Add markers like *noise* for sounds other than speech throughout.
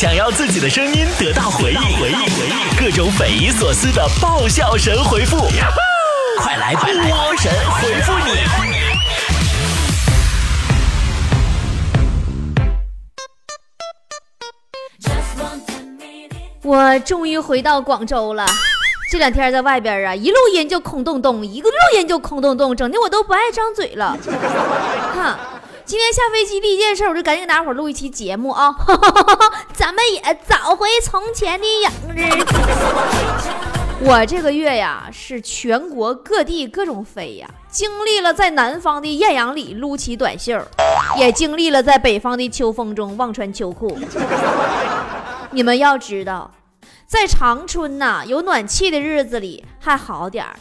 想要自己的声音得到回应，回应，回应，各种匪夷所思的爆笑神回复，快来波神回复你！我终于回到广州了，这两天在外边啊，一录音就空洞洞，一个录音就空洞洞，整的我都不爱张嘴了。哈，今天下飞机第一件事，我就赶紧给大伙录一期节目啊，*laughs* 咱们也找回从前的样子。我这个月呀，是全国各地各种飞呀，经历了在南方的艳阳里撸起短袖，也经历了在北方的秋风中忘穿秋裤。*laughs* 你们要知道。在长春呐，有暖气的日子里还好点儿。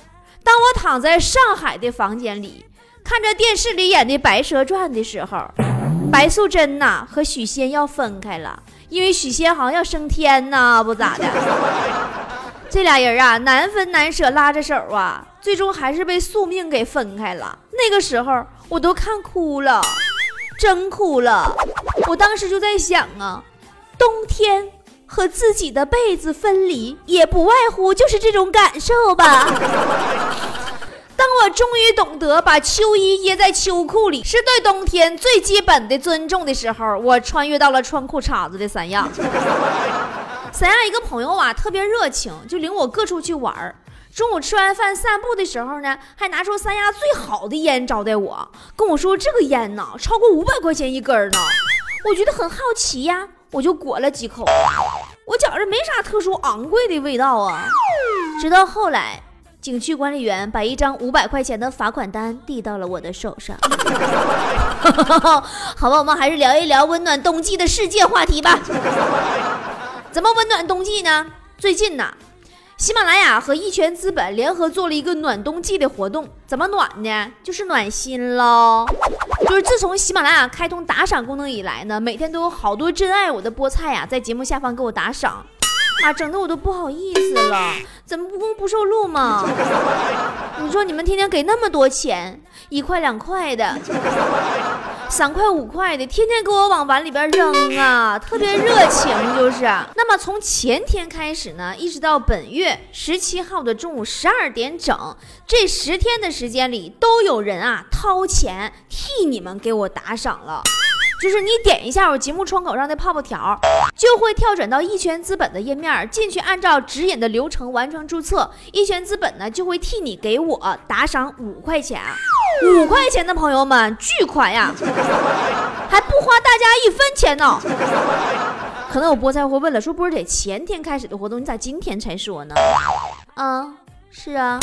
当我躺在上海的房间里，看着电视里演的《白蛇传》的时候，白素贞呐和许仙要分开了，因为许仙好像要升天呐，不咋的。*laughs* 这俩人啊，难分难舍，拉着手啊，最终还是被宿命给分开了。那个时候我都看哭了，真哭了。我当时就在想啊，冬天。和自己的被子分离，也不外乎就是这种感受吧。当我终于懂得把秋衣掖在秋裤里是对冬天最基本的尊重的时候，我穿越到了穿裤衩子的三亚。*laughs* 三亚一个朋友啊，特别热情，就领我各处去玩儿。中午吃完饭散步的时候呢，还拿出三亚最好的烟招待我，跟我说这个烟呢，超过五百块钱一根呢。我觉得很好奇呀。我就裹了几口，我觉着没啥特殊昂贵的味道啊。直到后来，景区管理员把一张五百块钱的罚款单递到了我的手上。*laughs* 好吧，我们还是聊一聊温暖冬季的世界话题吧。怎么温暖冬季呢？最近呢？喜马拉雅和一拳资本联合做了一个暖冬季的活动，怎么暖呢？就是暖心喽。就是自从喜马拉雅开通打赏功能以来呢，每天都有好多真爱我的菠菜呀，在节目下方给我打赏，啊，整的我都不好意思了。怎么不公不受禄嘛？*laughs* 你说你们天天给那么多钱，一块两块的。三块五块的，天天给我往碗里边扔啊，特别热情就是。那么从前天开始呢，一直到本月十七号的中午十二点整，这十天的时间里，都有人啊掏钱替你们给我打赏了。就是你点一下我节目窗口上的泡泡条，就会跳转到一拳资本的页面，进去按照指引的流程完成注册。一拳资本呢就会替你给我打赏五块钱，五块钱的朋友们巨款呀，还不花大家一分钱呢。可能有菠菜会问了，说不是得前天开始的活动，你咋今天才说呢？啊，是啊，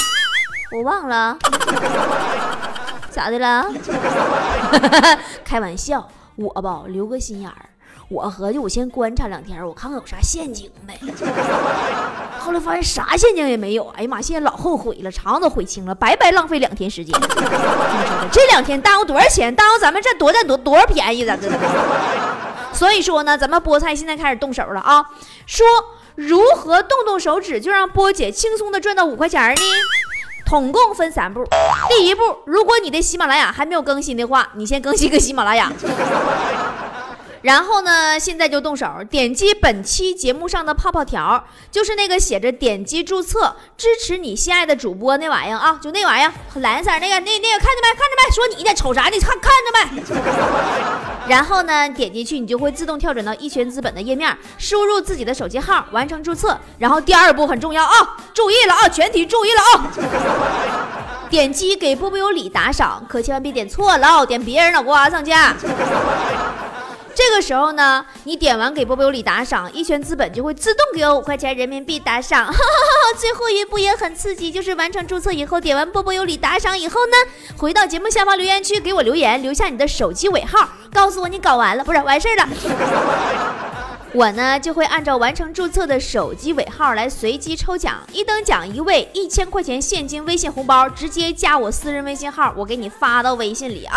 我忘了，咋的了？*laughs* 开玩笑。我吧，留个心眼儿。我合计，我先观察两天，我看看有啥陷阱呗。*laughs* 后来发现啥陷阱也没有。哎呀妈，现在老后悔了，肠子悔青了，白白浪费两天时间。*laughs* 这两天耽误多少钱？耽误咱们这多占多多少便宜？咱这。所以说呢，咱们菠菜现在开始动手了啊！说如何动动手指就让波姐轻松的赚到五块钱呢？统共分三步，第一步，如果你的喜马拉雅还没有更新的话，你先更新个喜马拉雅。然后呢，现在就动手，点击本期节目上的泡泡条，就是那个写着点击注册支持你心爱的主播那玩意儿啊，就那玩意儿，蓝色那个那那个看着没？看着没？说你呢？瞅啥呢？看看着没？然后呢，点进去你就会自动跳转到一拳资本的页面，输入自己的手机号完成注册。然后第二步很重要啊，注意了啊，全体注意了啊！点击给波波有礼打赏，可千万别点错了，点别人脑瓜上家。这个时候呢，你点完给波波有礼打赏，一拳资本就会自动给我五块钱人民币打赏。最后一步也很刺激，就是完成注册以后，点完波波有礼打赏以后呢，回到节目下方留言区给我留言，留下你的手机尾号，告诉我你搞完了，不是完事儿了。我呢就会按照完成注册的手机尾号来随机抽奖，一等奖一位一千块钱现金微信红包，直接加我私人微信号，我给你发到微信里啊。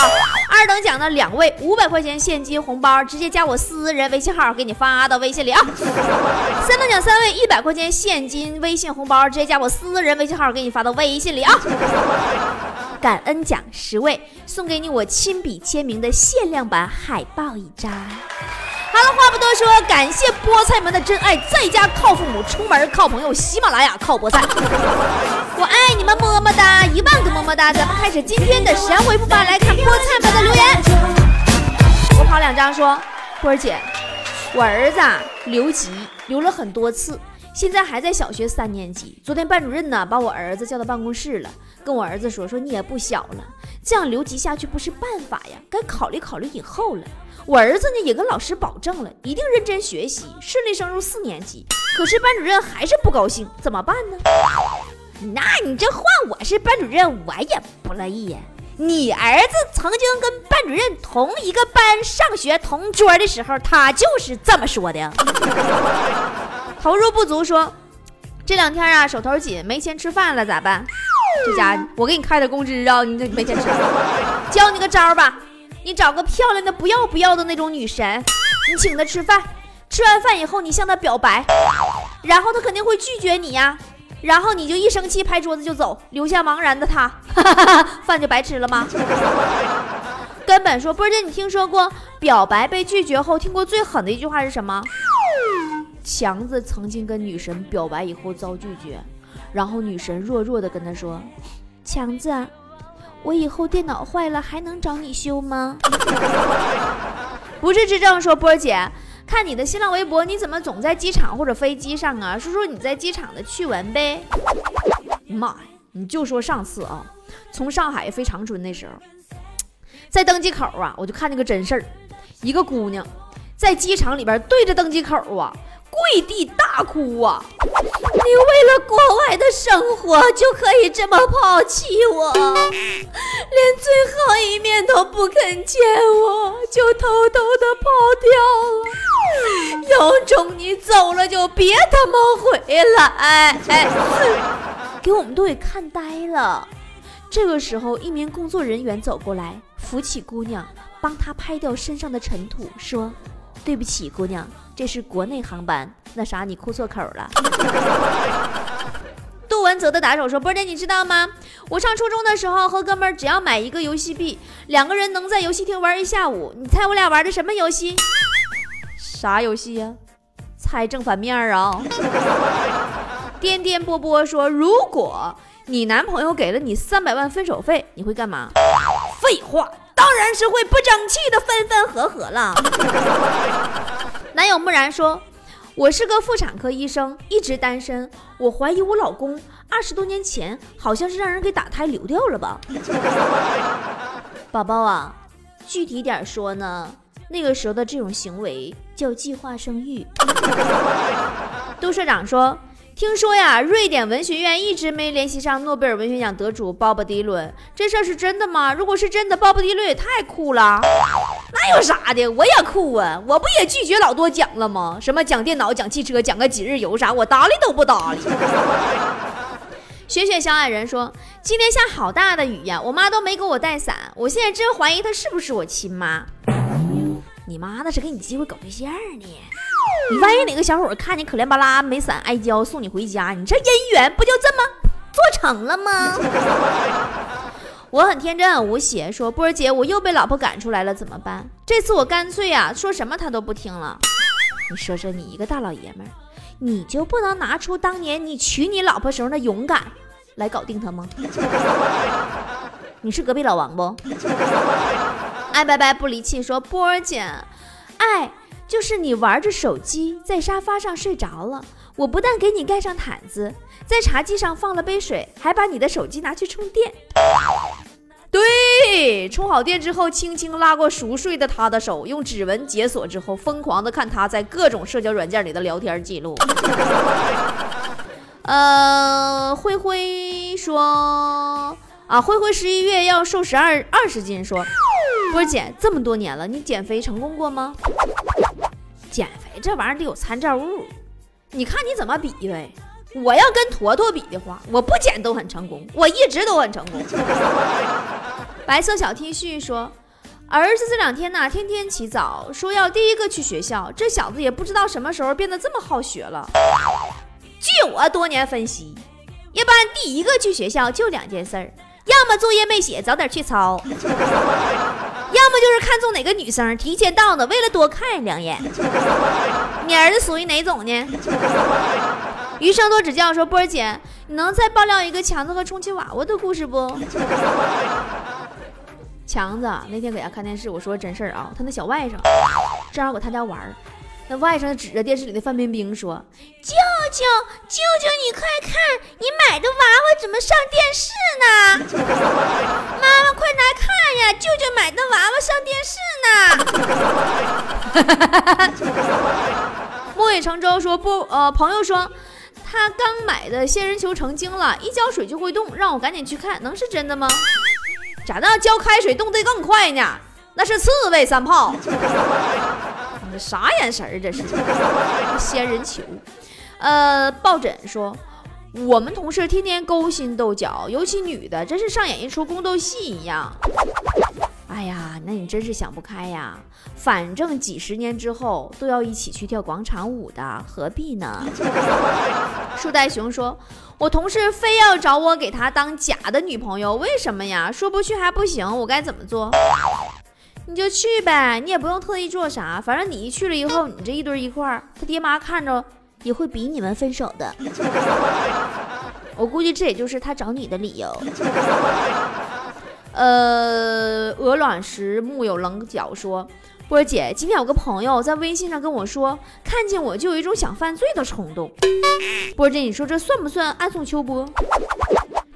二等奖呢两位五百块钱现金红包，直接加我私人微信号，给你发到微信里啊。*laughs* 三等奖三位一百块钱现金微信红包，直接加我私人微信号，给你发到微信里啊。*laughs* 感恩奖十位，送给你我亲笔签名的限量版海报一张。好好了，话不多说，感谢菠菜们的真爱，在家靠父母，出门靠朋友，喜马拉雅靠菠菜。*laughs* 我爱你们，么么哒，一万个么么哒。咱们开始今天的神回复吧，来看菠菜们的留言。我跑两张说，波儿姐，我儿子留级留了很多次。现在还在小学三年级。昨天班主任呢把我儿子叫到办公室了，跟我儿子说：“说你也不小了，这样留级下去不是办法呀，该考虑考虑以后了。”我儿子呢也跟老师保证了，一定认真学习，顺利升入四年级。可是班主任还是不高兴，怎么办呢？那你这换我是班主任，我也不乐意呀。你儿子曾经跟班主任同一个班上学，同桌的时候，他就是这么说的。*laughs* 投入不足，说这两天啊手头紧，没钱吃饭了，咋办？这家我给你开的工资啊，你这没钱吃。教你个招吧，你找个漂亮的不要不要的那种女神，你请她吃饭，吃完饭以后你向她表白，然后她肯定会拒绝你呀，然后你就一生气拍桌子就走，留下茫然的她，*laughs* 饭就白吃了吗？*laughs* 根本说，波姐，你听说过表白被拒绝后听过最狠的一句话是什么？强子曾经跟女神表白以后遭拒绝，然后女神弱弱的跟他说：“强子，我以后电脑坏了还能找你修吗？” *laughs* 不是智障说波儿姐，看你的新浪微博，你怎么总在机场或者飞机上啊？说说你在机场的趣闻呗。妈呀，你就说上次啊，从上海飞长春那时候，在登机口啊，我就看见个真事儿，一个姑娘在机场里边对着登机口啊。跪地大哭啊！你为了国外的生活就可以这么抛弃我，*laughs* 连最后一面都不肯见我，就偷偷的跑掉了。*laughs* 有种你走了就别他妈回来！哎，*laughs* 给我们都给看呆了。这个时候，一名工作人员走过来，扶起姑娘，帮她拍掉身上的尘土，说：“对不起，姑娘。”这是国内航班，那啥，你哭错口了。*laughs* 杜文泽的打手说：“波姐，你知道吗？我上初中的时候和哥们儿只要买一个游戏币，两个人能在游戏厅玩一下午。你猜我俩玩的什么游戏？啥游戏呀？猜正反面啊！” *laughs* 颠颠波波说：“如果你男朋友给了你三百万分手费，你会干嘛？”废话，当然是会不争气的分分合合了。*laughs* 男友木然说：“我是个妇产科医生，一直单身。我怀疑我老公二十多年前好像是让人给打胎流掉了吧？*laughs* 宝宝啊，具体点说呢，那个时候的这种行为叫计划生育。*laughs* ”杜社长说。听说呀，瑞典文学院一直没联系上诺贝尔文学奖得主鲍勃迪伦，这事儿是真的吗？如果是真的，鲍勃迪伦也太酷了，那有啥的？我也酷啊，我不也拒绝老多奖了吗？什么讲电脑、讲汽车、讲个几日游啥，我搭理都不搭理。雪雪小矮人说：“今天下好大的雨呀，我妈都没给我带伞，我现在真怀疑她是不是我亲妈。你妈那是给你机会搞对象呢。”你万一哪个小伙看你可怜巴拉没伞挨浇送你回家，你这姻缘不就这么做成了吗？*laughs* 我很天真很无邪，说波儿姐，我又被老婆赶出来了，怎么办？这次我干脆呀，说什么他都不听了。你说说，你一个大老爷们儿，你就不能拿出当年你娶你老婆时候的勇敢来搞定他吗？*laughs* 你是隔壁老王不？爱 *laughs* 拜拜不离弃，说波儿姐，爱。就是你玩着手机在沙发上睡着了，我不但给你盖上毯子，在茶几上放了杯水，还把你的手机拿去充电。对，充好电之后，轻轻拉过熟睡的他的手，用指纹解锁之后，疯狂的看他在各种社交软件里的聊天记录。呃，灰灰说啊，灰灰十一月要瘦十二二十斤，说 *laughs* 波姐这么多年了，你减肥成功过吗？减肥这玩意儿得有参照物，你看你怎么比呗。我要跟坨坨比的话，我不减都很成功，我一直都很成功。*laughs* 白色小 T 恤说，儿子这两天呢，天天起早，说要第一个去学校。这小子也不知道什么时候变得这么好学了。据我多年分析，一般第一个去学校就两件事儿，要么作业没写，早点去抄。要么就是看中哪个女生提前到呢，为了多看两眼。*laughs* 你儿子属于哪种呢？余生多指教说：“波儿姐，你能再爆料一个强子和充气娃娃的故事不？” *laughs* 强子那天搁家看电视，我说真事儿啊，他那小外甥正好搁他家玩儿，那外甥指着电视里的范冰冰说：“舅舅，舅舅，你快看，你买的娃娃怎么上电视呢？*laughs* 妈妈快来看呀，舅舅买的娃娃上电视呢！”木已成舟说：“不，呃，朋友说他刚买的仙人球成精了，一浇水就会动，让我赶紧去看，能是真的吗？”咋的？浇开水动得更快呢？那是刺猬三炮。你啥眼神儿？这是仙人球。呃，抱枕说，我们同事天天勾心斗角，尤其女的，真是上演一出宫斗戏一样。哎呀，那你真是想不开呀！反正几十年之后都要一起去跳广场舞的，何必呢？*laughs* 树袋熊说：“我同事非要找我给他当假的女朋友，为什么呀？说不去还不行，我该怎么做？你就去呗，你也不用特意做啥，反正你一去了以后，你这一堆一块儿，他爹妈看着也会逼你们分手的。*laughs* 我估计这也就是他找你的理由。”呃，鹅卵石木有棱角说：“波儿姐，今天有个朋友在微信上跟我说，看见我就有一种想犯罪的冲动。波儿姐，你说这算不算暗送秋波？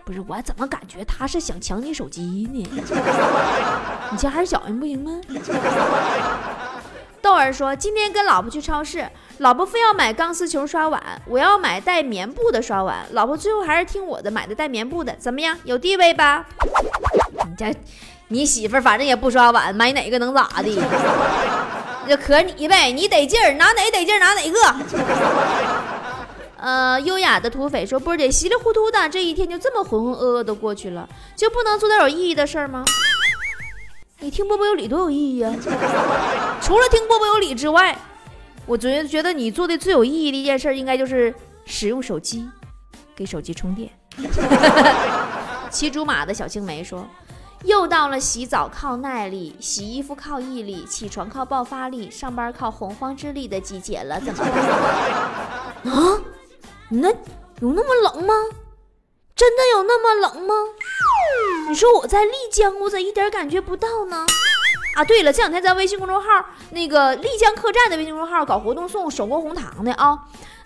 不是，我怎么感觉他是想抢你手机呢？*laughs* 你家还是小人不行吗？” *laughs* 豆儿说：“今天跟老婆去超市，老婆非要买钢丝球刷碗，我要买带棉布的刷碗，老婆最后还是听我的，买的带棉布的，怎么样？有地位吧？”你家，你媳妇儿反正也不刷碗，买哪个能咋的？*laughs* 就可你呗，你得劲儿，拿哪得劲儿拿哪个。呃，优雅的土匪说：“波姐稀里糊涂的这一天就这么浑浑噩噩的过去了，就不能做点有意义的事儿吗？你听波波有理多有意义啊！*laughs* 除了听波波有理之外，我觉觉得你做的最有意义的一件事，应该就是使用手机，给手机充电。*laughs* 骑竹马的小青梅说。又到了洗澡靠耐力、洗衣服靠毅力、起床靠爆发力、上班靠洪荒之力的季节了，怎么办？*laughs* 啊？那有那么冷吗？真的有那么冷吗？你说我在丽江，我咋一点感觉不到呢？啊，对了，这两天在微信公众号那个丽江客栈的微信公众号搞活动送手工红糖的啊。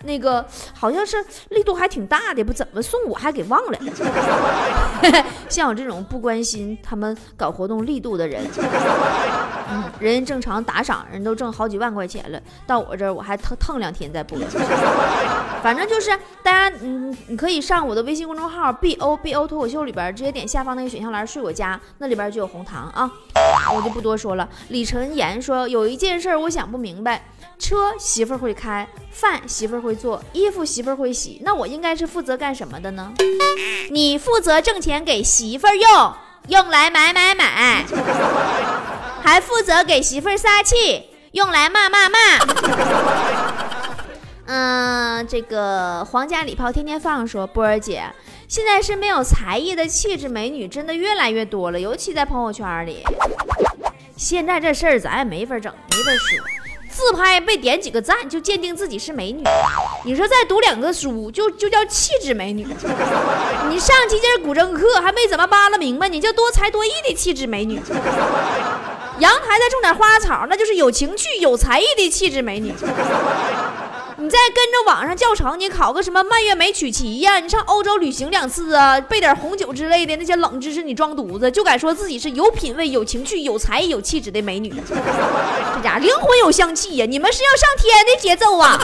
那个好像是力度还挺大的，不怎么送我还给忘了。*laughs* 像我这种不关心他们搞活动力度的人，嗯，人正常打赏人都挣好几万块钱了，到我这儿我还腾腾两天再播。反正就是大家，嗯，你可以上我的微信公众号 B O B O 脱口秀里边，直接点下方那个选项栏睡我家，那里边就有红糖啊。我就不多说了。李晨言说有一件事我想不明白。车媳妇儿会开，饭媳妇儿会做，衣服媳妇儿会洗，那我应该是负责干什么的呢？你负责挣钱给媳妇儿用，用来买买买，还负责给媳妇儿撒气，用来骂骂骂。嗯，这个皇家礼炮天天放说，波儿姐，现在是没有才艺的气质美女真的越来越多了，尤其在朋友圈里。现在这事儿咱也没法整，没法说。自拍被点几个赞就鉴定自己是美女，你说再读两个书就就叫气质美女。*laughs* 你上几节古筝课还没怎么扒拉明白，你叫多才多艺的气质美女。阳台再种点花草，那就是有情趣有才艺的气质美女。你再跟着网上教程，你考个什么蔓越莓曲奇呀？你上欧洲旅行两次啊，备点红酒之类的那些冷知识你装犊子，就敢说自己是有品位、有情趣、有才艺、有气质的美女。*laughs* 这家灵魂有香气呀！你们是要上天的节奏啊！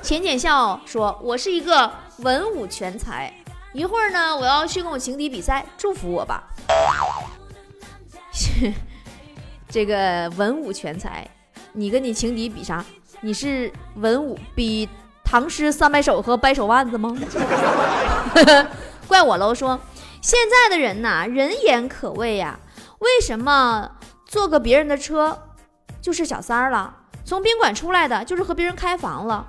浅浅笑说：“我是一个文武全才，一会儿呢，我要去跟我情敌比赛，祝福我吧。*laughs* ”这个文武全才，你跟你情敌比啥？你是文武比唐诗三百首和掰手腕子吗？*laughs* 怪我喽！说现在的人呐，人言可畏呀。为什么坐个别人的车就是小三儿了？从宾馆出来的就是和别人开房了？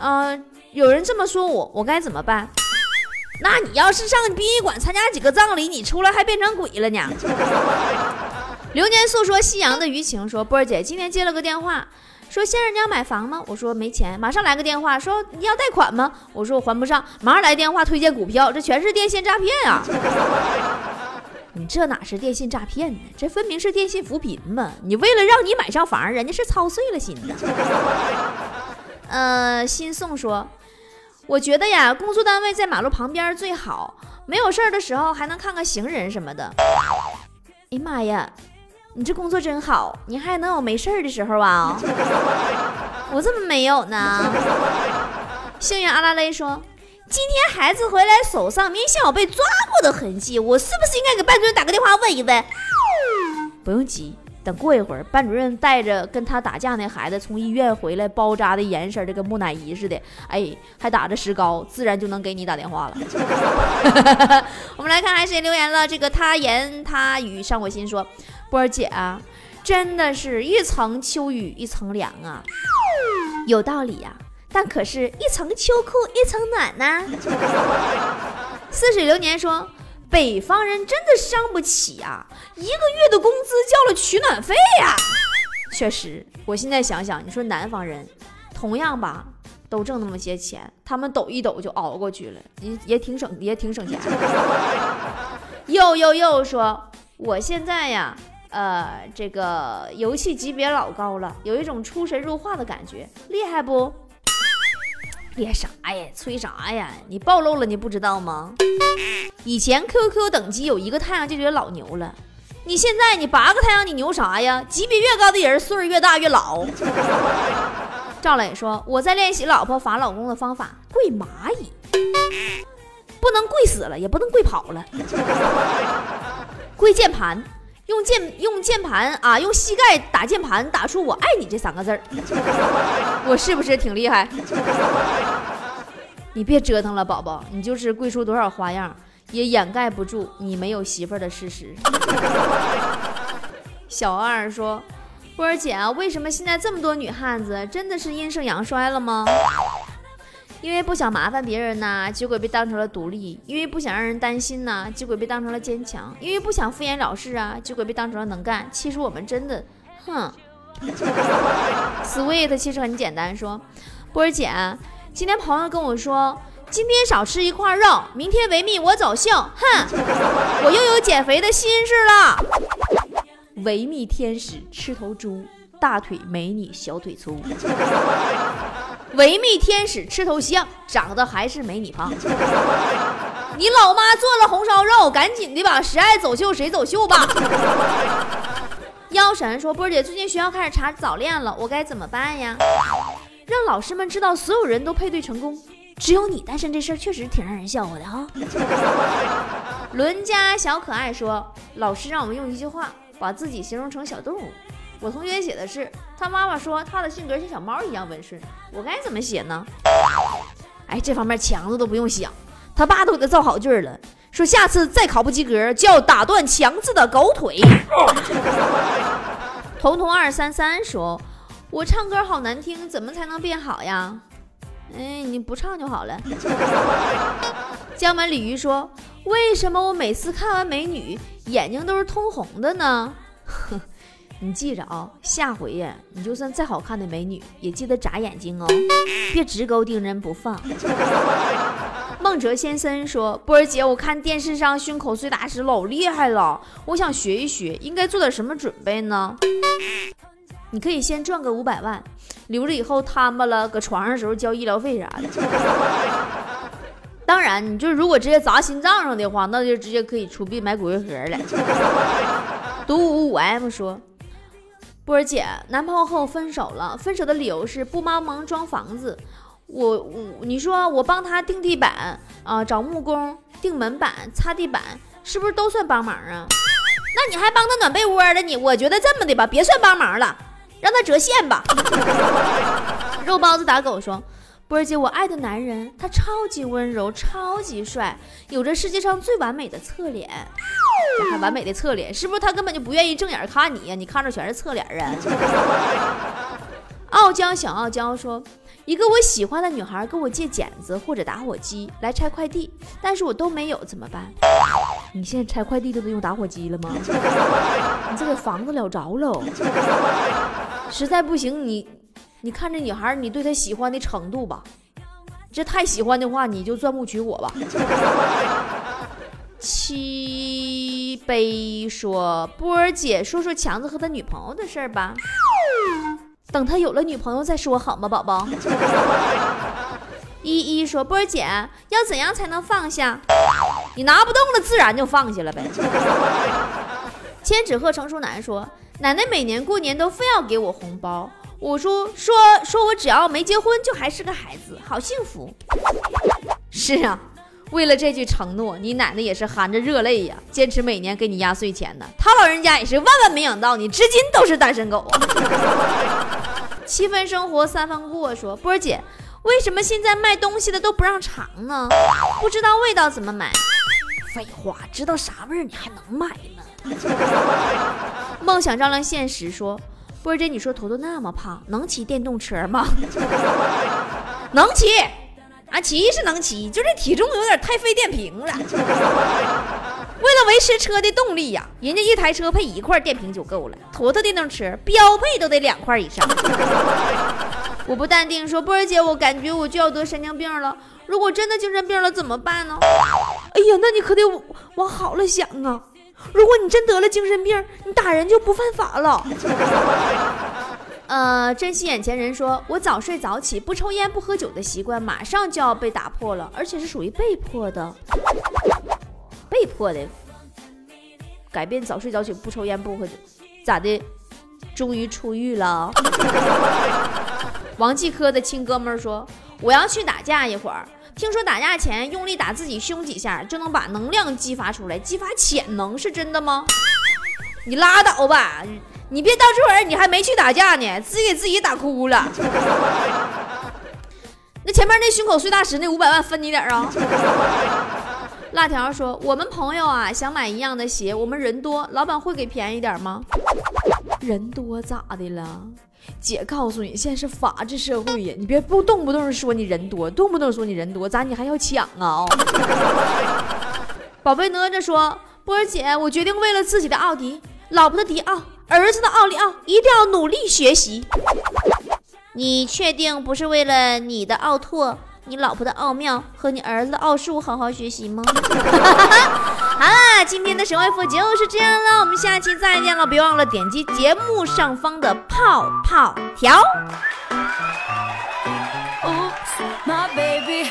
嗯，有人这么说我，我该怎么办？那你要是上殡仪馆参加几个葬礼，你出来还变成鬼了呢？*laughs* 流年诉说夕阳的余情说，波儿姐今天接了个电话，说先生你要买房吗？我说没钱。马上来个电话说你要贷款吗？我说我还不上。马上来电话推荐股票，这全是电信诈骗啊！*laughs* 你这哪是电信诈骗呢？这分明是电信扶贫嘛！你为了让你买上房，人家是操碎了心的。*laughs* 呃，新宋说，我觉得呀，工作单位在马路旁边最好，没有事儿的时候还能看看行人什么的。哎妈呀！你这工作真好，你还能有没事儿的时候啊？*laughs* 我怎么没有呢？幸运阿拉蕾说，今天孩子回来手上明显有被抓过的痕迹，我是不是应该给班主任打个电话问一问？不用急，等过一会儿，班主任带着跟他打架那孩子从医院回来，包扎的严实的跟木乃伊似的，哎，还打着石膏，自然就能给你打电话了。*laughs* 我们来看还谁留言了？这个他言他语上我心说。波儿姐啊，真的是一层秋雨一层凉啊，有道理呀。但可是，一层秋裤一层暖呢。似水流年说，北方人真的伤不起啊，一个月的工资交了取暖费呀。确实，我现在想想，你说南方人，同样吧，都挣那么些钱，他们抖一抖就熬过去了，也也挺省，也挺省钱。*laughs* 又又又说，我现在呀。呃，这个游戏级别老高了，有一种出神入化的感觉，厉害不？厉害啥呀？吹啥呀？你暴露了，你不知道吗？以前 QQ 等级有一个太阳就觉得老牛了，你现在你八个太阳你牛啥呀？级别越高的人岁数越大越老。*laughs* 赵磊说：“我在练习老婆罚老公的方法，跪蚂蚁，不能跪死了，也不能跪跑了，跪键盘。”用键用键盘啊，用膝盖打键盘，打出“我爱你”这三个字儿，*laughs* 我是不是挺厉害？你别折腾了，宝宝，你就是跪出多少花样，也掩盖不住你没有媳妇儿的事实。*laughs* 小二说：“波儿姐啊，为什么现在这么多女汉子，真的是阴盛阳衰了吗？”因为不想麻烦别人呐，结果被当成了独立；因为不想让人担心呐，结果被当成了坚强；因为不想敷衍了事啊，结果被当成了能干。其实我们真的，哼。*laughs* Sweet 其实很简单，说波儿姐，今天朋友跟我说，今天少吃一块肉，明天维密我走秀，哼，我又有减肥的心事了。维密天使吃头猪，大腿美你小腿粗。维密天使吃头像，长得还是没你胖。*laughs* 你老妈做了红烧肉，赶紧的吧，谁爱走秀谁走秀吧。妖神说：“波儿姐，最近学校开始查早恋了，我该怎么办呀？”让老师们知道所有人都配对成功，只有你单身这事儿确实挺让人笑话的哈。*laughs* 伦家小可爱说：“老师让我们用一句话把自己形容成小动物。”我同学写的是，他妈妈说他的性格像小猫一样温顺，我该怎么写呢？哎，这方面强子都不用想，他爸都给他造好句了，说下次再考不及格就要打断强子的狗腿。*laughs* 彤彤二三三说，我唱歌好难听，怎么才能变好呀？哎，你不唱就好了。江门鲤鱼说，为什么我每次看完美女眼睛都是通红的呢？*laughs* 你记着啊，下回呀，你就算再好看的美女，也记得眨眼睛哦，别直勾盯人不放。孟哲先生说：“波儿姐，我看电视上胸口碎大石老厉害了，我想学一学，应该做点什么准备呢？”你可以先赚个五百万，留着以后摊巴了，搁床上时候交医疗费啥的。当然，你就如果直接砸心脏上的话，那就直接可以出币买骨灰盒了。独五五 M 说。波儿姐，男朋友和我分手了，分手的理由是不帮忙装房子。我我你说我帮他钉地板啊，找木工钉门板、擦地板，是不是都算帮忙啊？那你还帮他暖被窝了？你我觉得这么的吧，别算帮忙了，让他折现吧。*laughs* 肉包子打狗说。波儿姐，我爱的男人，他超级温柔，超级帅，有着世界上最完美的侧脸。这还完美的侧脸，是不是他根本就不愿意正眼看你呀？你看着全是侧脸啊！*laughs* 傲娇小傲娇说，一个我喜欢的女孩跟我借剪子或者打火机来拆快递，但是我都没有，怎么办？你现在拆快递都得用打火机了吗？*laughs* 你这个房子了着喽。实在不行，你你看这女孩，你对她喜欢的程度吧。这太喜欢的话，你就钻木取火吧。*laughs* 七杯说：“波儿姐，说说强子和他女朋友的事儿吧。等他有了女朋友再说好吗，宝宝？” *laughs* 依依说：“波儿姐，要怎样才能放下？你拿不动了，自然就放下了呗。”千纸鹤成熟男说：“奶奶每年过年都非要给我红包。”我说说说我只要没结婚就还是个孩子，好幸福。是啊，为了这句承诺，你奶奶也是含着热泪呀，坚持每年给你压岁钱呢。他老人家也是万万没想到，你至今都是单身狗。*laughs* 七分生活三分过，说波儿姐，为什么现在卖东西的都不让尝呢？不知道味道怎么买？废话，知道啥味儿你还能买呢？梦想照亮现实，说。波姐，你说坨坨那么胖，能骑电动车吗？*laughs* 能骑，啊，骑是能骑，就这体重有点太费电瓶了。*laughs* 为了维持车的动力呀，人家一台车配一块电瓶就够了，坨坨电动车标配都得两块以上。*laughs* 我不淡定说，波儿姐，我感觉我就要得神经病了。如果真的精神病了怎么办呢？哎呀，那你可得往好了想啊。如果你真得了精神病，你打人就不犯法了。呃，珍惜眼前人说，我早睡早起，不抽烟不喝酒的习惯马上就要被打破了，而且是属于被迫的，被迫的改变早睡早起不抽烟不喝酒，咋的？终于出狱了。*laughs* 王继科的亲哥们说，我要去打架一会儿。听说打架前用力打自己胸几下就能把能量激发出来，激发潜能是真的吗？你拉倒吧，你别到这会儿你还没去打架呢，自己给自己打哭了。*laughs* 那前面那胸口碎大石那五百万分你点啊？*laughs* 辣条说，我们朋友啊想买一样的鞋，我们人多，老板会给便宜点吗？人多咋的了？姐告诉你，现在是法治社会呀，你别不动不动说你人多，动不动说你人多，咋你还要抢啊？*laughs* 宝贝哪吒说：“波儿姐，我决定为了自己的奥迪、老婆的迪奥、儿子的奥利奥，一定要努力学习。”你确定不是为了你的奥拓？你老婆的奥妙和你儿子的奥数好好学习吗？*laughs* 好啦，今天的神回复就是这样了，我们下期再见了，别忘了点击节目上方的泡泡条。My baby